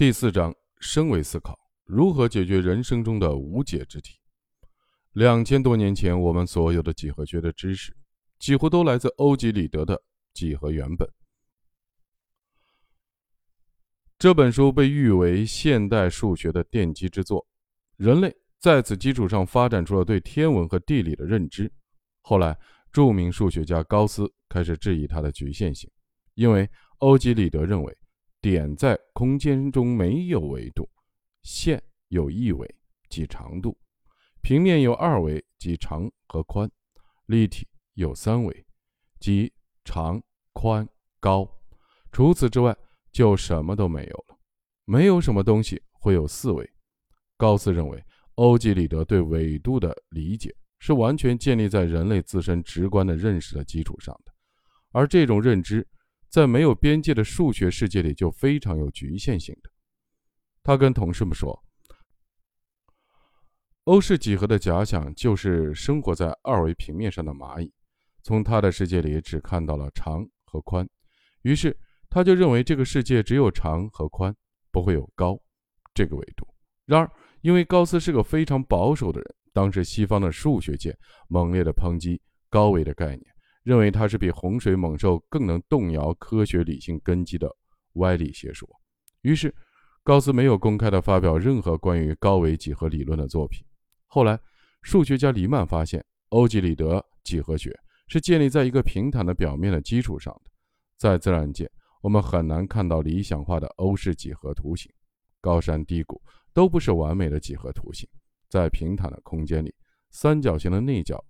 第四章：升维思考，如何解决人生中的无解之题？两千多年前，我们所有的几何学的知识，几乎都来自欧几里得的《几何原本》。这本书被誉为现代数学的奠基之作，人类在此基础上发展出了对天文和地理的认知。后来，著名数学家高斯开始质疑它的局限性，因为欧几里得认为，点在空间中没有维度，线有一维即长度，平面有二维即长和宽，立体有三维即长、宽、高。除此之外，就什么都没有了，没有什么东西会有四维。高斯认为，欧几里得对纬度的理解是完全建立在人类自身直观的认识的基础上的，而这种认知在没有边界的数学世界里就非常有局限性的。他跟同事们说，欧式几何的假想就是生活在二维平面上的蚂蚁，从他的世界里只看到了长和宽，于是。他就认为这个世界只有长和宽，不会有高这个维度。然而，因为高斯是个非常保守的人，当时西方的数学界猛烈的抨击高维的概念，认为它是比洪水猛兽更能动摇科学理性根基的歪理邪说。于是，高斯没有公开的发表任何关于高维几何理论的作品。后来，数学家黎曼发现，欧几里得几何学是建立在一个平坦的表面的基础上的，在自然界。我们很难看到理想化的欧式几何图形，高山低谷都不是完美的几何图形。在平坦的空间里，三角形的内角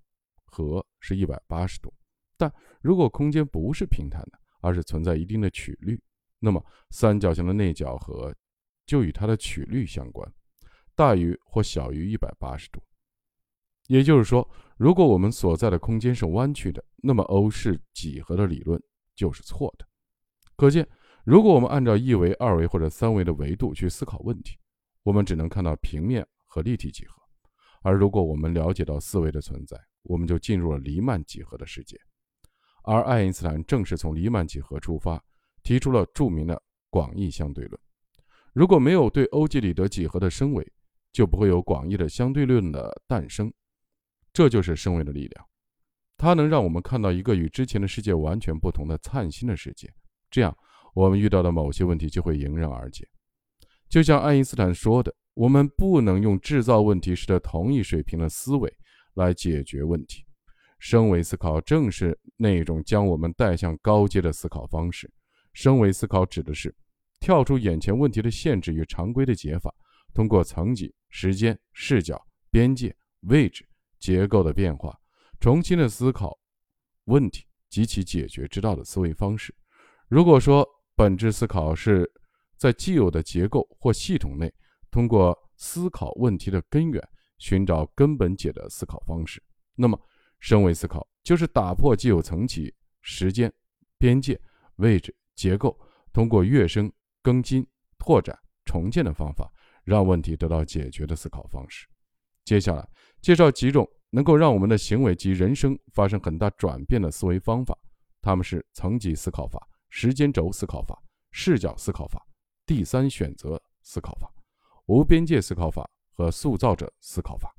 和是一百八十度。但如果空间不是平坦的，而是存在一定的曲率，那么三角形的内角和就与它的曲率相关，大于或小于一百八十度。也就是说，如果我们所在的空间是弯曲的，那么欧式几何的理论就是错的。可见，如果我们按照一维、二维或者三维的维度去思考问题，我们只能看到平面和立体几何；而如果我们了解到四维的存在，我们就进入了黎曼几何的世界。而爱因斯坦正是从黎曼几何出发，提出了著名的广义相对论。如果没有对欧几里得几何的升维，就不会有广义的相对论的诞生。这就是升维的力量，它能让我们看到一个与之前的世界完全不同的灿新的世界。这样，我们遇到的某些问题就会迎刃而解。就像爱因斯坦说的：“我们不能用制造问题时的同一水平的思维来解决问题。”升维思考正是那种将我们带向高阶的思考方式。升维思考指的是跳出眼前问题的限制与常规的解法，通过层级、时间、视角、边界、位置、结构的变化，重新的思考问题及其解决之道的思维方式。如果说本质思考是在既有的结构或系统内，通过思考问题的根源，寻找根本解的思考方式，那么升维思考就是打破既有层级、时间、边界、位置、结构，通过跃升、更新、拓展、重建的方法，让问题得到解决的思考方式。接下来介绍几种能够让我们的行为及人生发生很大转变的思维方法，它们是层级思考法。时间轴思考法、视角思考法、第三选择思考法、无边界思考法和塑造者思考法。